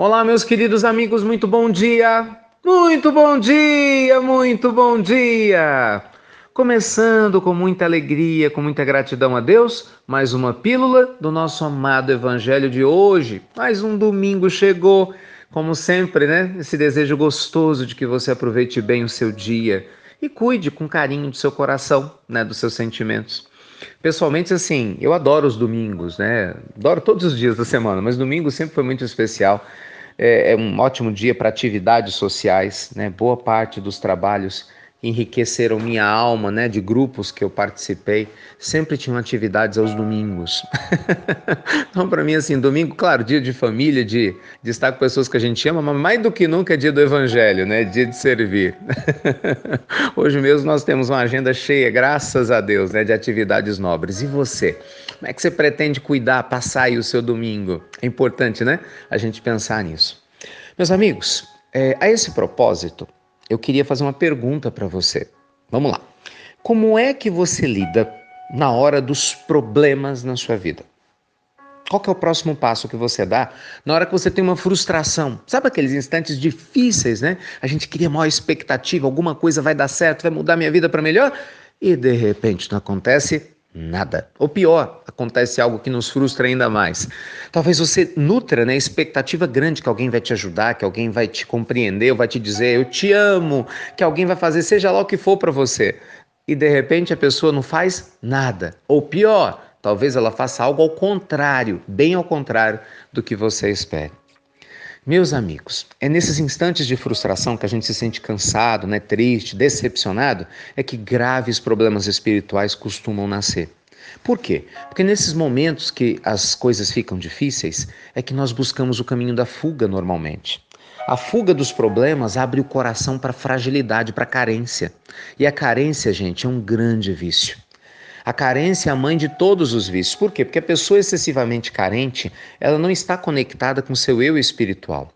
Olá, meus queridos amigos, muito bom dia! Muito bom dia, muito bom dia! Começando com muita alegria, com muita gratidão a Deus, mais uma pílula do nosso amado Evangelho de hoje. Mais um domingo chegou, como sempre, né? Esse desejo gostoso de que você aproveite bem o seu dia e cuide com carinho do seu coração, né? Dos seus sentimentos. Pessoalmente, assim, eu adoro os domingos, né? Adoro todos os dias da semana, mas domingo sempre foi muito especial. É, é um ótimo dia para atividades sociais, né? Boa parte dos trabalhos enriqueceram minha alma, né, de grupos que eu participei, sempre tinham atividades aos domingos. então, para mim, assim, domingo, claro, dia de família, de, de estar com pessoas que a gente ama, mas mais do que nunca é dia do evangelho, né, dia de servir. Hoje mesmo nós temos uma agenda cheia, graças a Deus, né, de atividades nobres. E você? Como é que você pretende cuidar, passar aí o seu domingo? É importante, né, a gente pensar nisso. Meus amigos, é, a esse propósito, eu queria fazer uma pergunta para você. Vamos lá. Como é que você lida na hora dos problemas na sua vida? Qual é o próximo passo que você dá na hora que você tem uma frustração? Sabe aqueles instantes difíceis, né? A gente cria maior expectativa, alguma coisa vai dar certo, vai mudar minha vida para melhor, e de repente não acontece nada. Ou pior, acontece algo que nos frustra ainda mais. Talvez você nutra né, expectativa grande que alguém vai te ajudar, que alguém vai te compreender, ou vai te dizer eu te amo, que alguém vai fazer seja lá o que for para você. E de repente a pessoa não faz nada. Ou pior, talvez ela faça algo ao contrário, bem ao contrário do que você espera. Meus amigos, é nesses instantes de frustração que a gente se sente cansado, né, triste, decepcionado, é que graves problemas espirituais costumam nascer. Por quê? Porque nesses momentos que as coisas ficam difíceis, é que nós buscamos o caminho da fuga normalmente. A fuga dos problemas abre o coração para fragilidade, para carência. E a carência, gente, é um grande vício. A carência é a mãe de todos os vícios. Por quê? Porque a pessoa excessivamente carente, ela não está conectada com seu eu espiritual.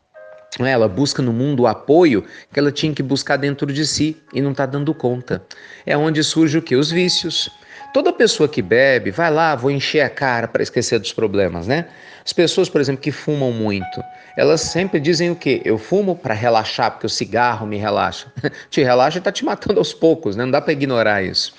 É? Ela busca no mundo o apoio que ela tinha que buscar dentro de si e não está dando conta. É onde surge o que? Os vícios. Toda pessoa que bebe, vai lá, vou encher a cara para esquecer dos problemas, né? As pessoas, por exemplo, que fumam muito, elas sempre dizem o quê? Eu fumo para relaxar, porque o cigarro me relaxa. te relaxa e está te matando aos poucos, né? Não dá para ignorar isso.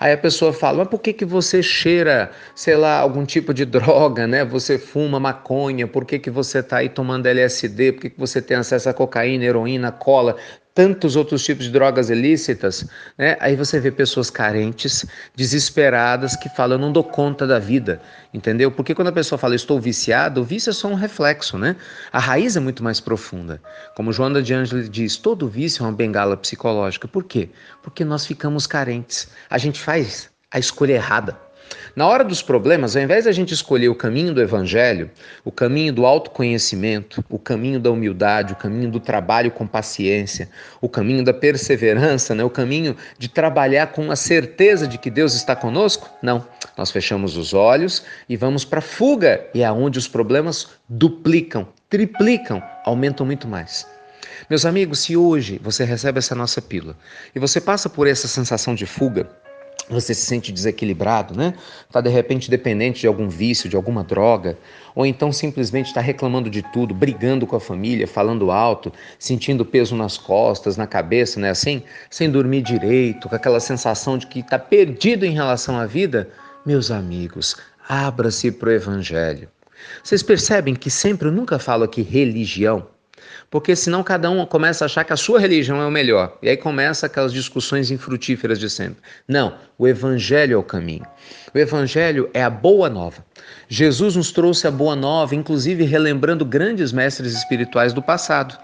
Aí a pessoa fala, mas por que, que você cheira, sei lá, algum tipo de droga, né? Você fuma maconha, por que, que você está aí tomando LSD, por que, que você tem acesso a cocaína, heroína, cola? Tantos outros tipos de drogas ilícitas, né? Aí você vê pessoas carentes, desesperadas, que falam, eu não dou conta da vida, entendeu? Porque quando a pessoa fala, estou viciado, o vício é só um reflexo, né? A raiz é muito mais profunda. Como Joana de Ângelo diz, todo vício é uma bengala psicológica. Por quê? Porque nós ficamos carentes. A gente faz a escolha errada. Na hora dos problemas, ao invés de a gente escolher o caminho do evangelho, o caminho do autoconhecimento, o caminho da humildade, o caminho do trabalho com paciência, o caminho da perseverança, né? o caminho de trabalhar com a certeza de que Deus está conosco, não. Nós fechamos os olhos e vamos para a fuga, e é onde os problemas duplicam, triplicam, aumentam muito mais. Meus amigos, se hoje você recebe essa nossa pílula e você passa por essa sensação de fuga, você se sente desequilibrado, né? Está de repente dependente de algum vício, de alguma droga, ou então simplesmente está reclamando de tudo, brigando com a família, falando alto, sentindo peso nas costas, na cabeça, né? Assim, sem dormir direito, com aquela sensação de que está perdido em relação à vida. Meus amigos, abra-se para o Evangelho. Vocês percebem que sempre eu nunca falo aqui religião, porque senão cada um começa a achar que a sua religião é o melhor. E aí começa aquelas discussões infrutíferas de sempre. Não, o evangelho é o caminho. O evangelho é a boa nova. Jesus nos trouxe a boa nova, inclusive relembrando grandes mestres espirituais do passado.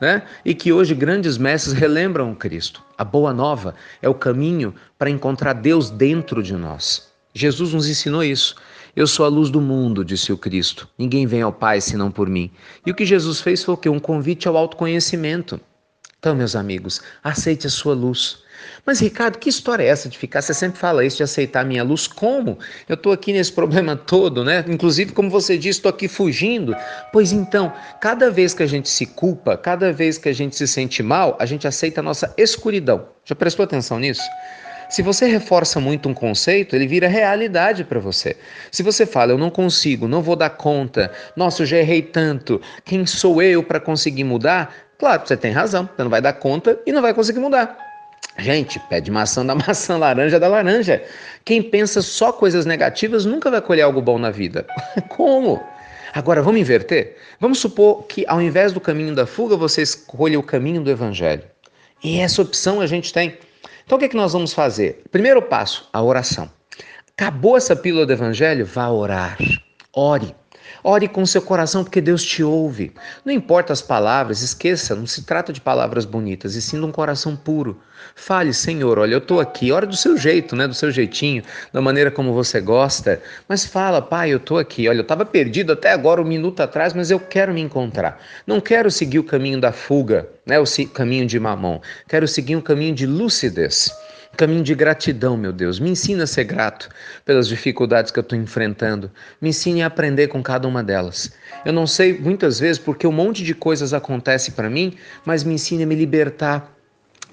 Né? E que hoje grandes mestres relembram Cristo. A boa nova é o caminho para encontrar Deus dentro de nós. Jesus nos ensinou isso. Eu sou a luz do mundo, disse o Cristo. Ninguém vem ao Pai senão por mim. E o que Jesus fez foi o quê? Um convite ao autoconhecimento. Então, meus amigos, aceite a sua luz. Mas, Ricardo, que história é essa de ficar? Você sempre fala isso de aceitar a minha luz. Como? Eu estou aqui nesse problema todo, né? Inclusive, como você disse, estou aqui fugindo. Pois então, cada vez que a gente se culpa, cada vez que a gente se sente mal, a gente aceita a nossa escuridão. Já prestou atenção nisso? Se você reforça muito um conceito, ele vira realidade para você. Se você fala, eu não consigo, não vou dar conta, nossa, eu já errei tanto, quem sou eu para conseguir mudar? Claro, você tem razão, você não vai dar conta e não vai conseguir mudar. Gente, pé de maçã da maçã, laranja da laranja. Quem pensa só coisas negativas nunca vai colher algo bom na vida. Como? Agora, vamos inverter? Vamos supor que ao invés do caminho da fuga, você escolha o caminho do evangelho. E essa opção a gente tem. Então, o que, é que nós vamos fazer? Primeiro passo, a oração. Acabou essa pílula do evangelho? Vá orar. Ore. Ore com seu coração, porque Deus te ouve. Não importa as palavras, esqueça, não se trata de palavras bonitas, e sim de um coração puro. Fale, Senhor, olha, eu estou aqui. Ore do seu jeito, né? Do seu jeitinho, da maneira como você gosta. Mas fala, Pai, eu estou aqui. Olha, eu estava perdido até agora, um minuto atrás, mas eu quero me encontrar. Não quero seguir o caminho da fuga, né? O caminho de mamão. Quero seguir um caminho de lucidez caminho de gratidão, meu Deus. Me ensina a ser grato pelas dificuldades que eu estou enfrentando. Me ensine a aprender com cada uma delas. Eu não sei muitas vezes porque um monte de coisas acontece para mim, mas me ensine a me libertar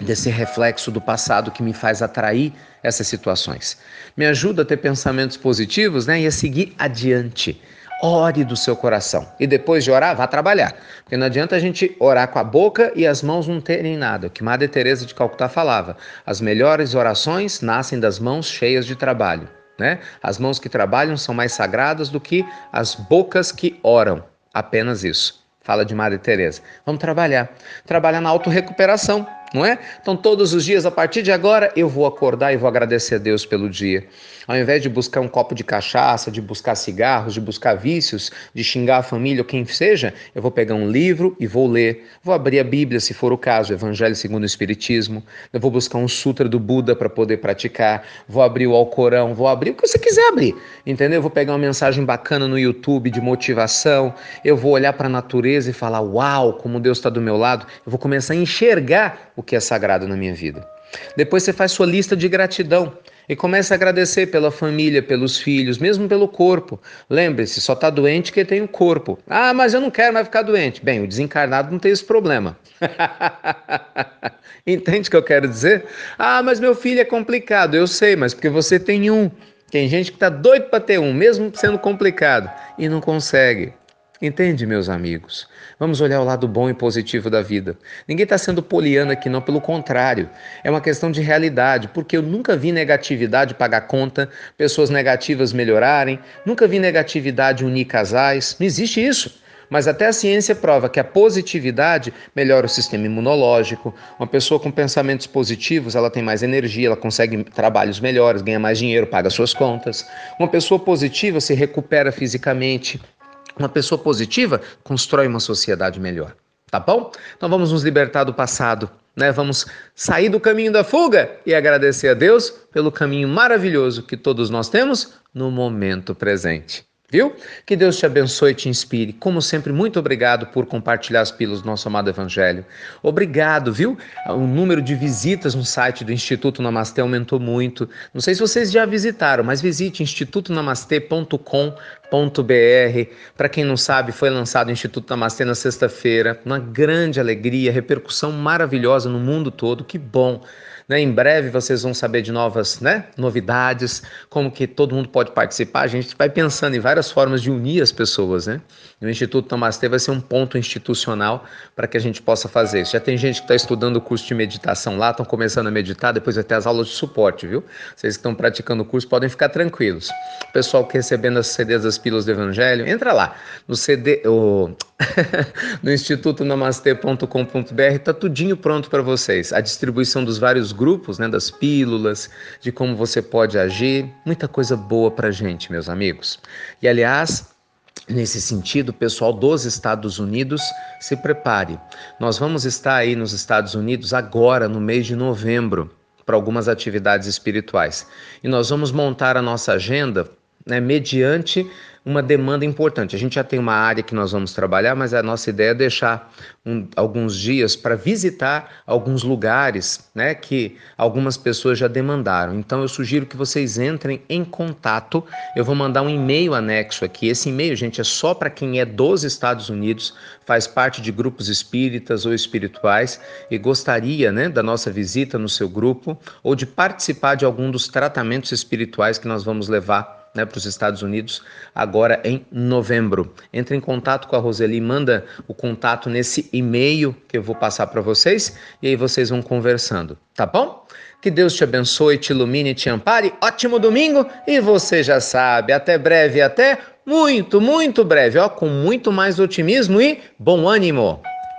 desse reflexo do passado que me faz atrair essas situações. Me ajuda a ter pensamentos positivos né, e a seguir adiante. Ore do seu coração. E depois de orar, vá trabalhar. Porque não adianta a gente orar com a boca e as mãos não terem nada. O que Madre Teresa de Calcutá falava. As melhores orações nascem das mãos cheias de trabalho. Né? As mãos que trabalham são mais sagradas do que as bocas que oram. Apenas isso. Fala de Madre Teresa. Vamos trabalhar. Trabalhar na autorrecuperação não é? Então, todos os dias, a partir de agora, eu vou acordar e vou agradecer a Deus pelo dia. Ao invés de buscar um copo de cachaça, de buscar cigarros, de buscar vícios, de xingar a família ou quem seja, eu vou pegar um livro e vou ler. Vou abrir a Bíblia, se for o caso, Evangelho segundo o Espiritismo. Eu vou buscar um sutra do Buda para poder praticar. Vou abrir o Alcorão, vou abrir o que você quiser abrir, entendeu? Eu vou pegar uma mensagem bacana no YouTube de motivação. Eu vou olhar para a natureza e falar: Uau, como Deus está do meu lado. Eu vou começar a enxergar o que é sagrado na minha vida. Depois você faz sua lista de gratidão e começa a agradecer pela família, pelos filhos, mesmo pelo corpo. Lembre-se, só está doente quem tem o corpo. Ah, mas eu não quero mais ficar doente. Bem, o desencarnado não tem esse problema. Entende o que eu quero dizer? Ah, mas meu filho é complicado. Eu sei, mas porque você tem um. Tem gente que está doido para ter um, mesmo sendo complicado, e não consegue. Entende, meus amigos? Vamos olhar o lado bom e positivo da vida. Ninguém está sendo poliana aqui, não, pelo contrário. É uma questão de realidade, porque eu nunca vi negatividade pagar conta, pessoas negativas melhorarem, nunca vi negatividade unir casais. Não existe isso. Mas até a ciência prova que a positividade melhora o sistema imunológico. Uma pessoa com pensamentos positivos, ela tem mais energia, ela consegue trabalhos melhores, ganha mais dinheiro, paga suas contas. Uma pessoa positiva se recupera fisicamente, uma pessoa positiva constrói uma sociedade melhor. Tá bom? Então vamos nos libertar do passado, né? Vamos sair do caminho da fuga e agradecer a Deus pelo caminho maravilhoso que todos nós temos no momento presente. Viu? Que Deus te abençoe e te inspire. Como sempre, muito obrigado por compartilhar as pílulas do nosso amado Evangelho. Obrigado, viu? O número de visitas no site do Instituto Namastê aumentou muito. Não sei se vocês já visitaram, mas visite institutonamastê.com.br. Para quem não sabe, foi lançado o Instituto Namastê na sexta-feira. Uma grande alegria, repercussão maravilhosa no mundo todo. Que bom! Né? Em breve vocês vão saber de novas né, novidades, como que todo mundo pode participar. A gente vai pensando em várias formas de unir as pessoas. Né? E o Instituto Namastê vai ser um ponto institucional para que a gente possa fazer isso. Já tem gente que está estudando o curso de meditação lá, estão começando a meditar, depois vai ter as aulas de suporte, viu? Vocês que estão praticando o curso podem ficar tranquilos. O pessoal que recebendo as CDs das pílulas do Evangelho, entra lá no CD, o no institutonamastê.com.br está tudinho pronto para vocês. A distribuição dos vários grupos, né, das pílulas, de como você pode agir, muita coisa boa para gente, meus amigos. E aliás, Nesse sentido, o pessoal dos Estados Unidos se prepare. Nós vamos estar aí nos Estados Unidos agora, no mês de novembro, para algumas atividades espirituais. E nós vamos montar a nossa agenda né, mediante uma demanda importante. A gente já tem uma área que nós vamos trabalhar, mas a nossa ideia é deixar um, alguns dias para visitar alguns lugares né, que algumas pessoas já demandaram. Então eu sugiro que vocês entrem em contato. Eu vou mandar um e-mail anexo aqui. Esse e-mail, gente, é só para quem é dos Estados Unidos, faz parte de grupos espíritas ou espirituais e gostaria né, da nossa visita no seu grupo ou de participar de algum dos tratamentos espirituais que nós vamos levar né, para os Estados Unidos agora em novembro. Entre em contato com a Roseli, manda o contato nesse e-mail que eu vou passar para vocês e aí vocês vão conversando, tá bom? Que Deus te abençoe, te ilumine, te ampare. Ótimo domingo e você já sabe, até breve, até muito, muito breve, ó, com muito mais otimismo e bom ânimo.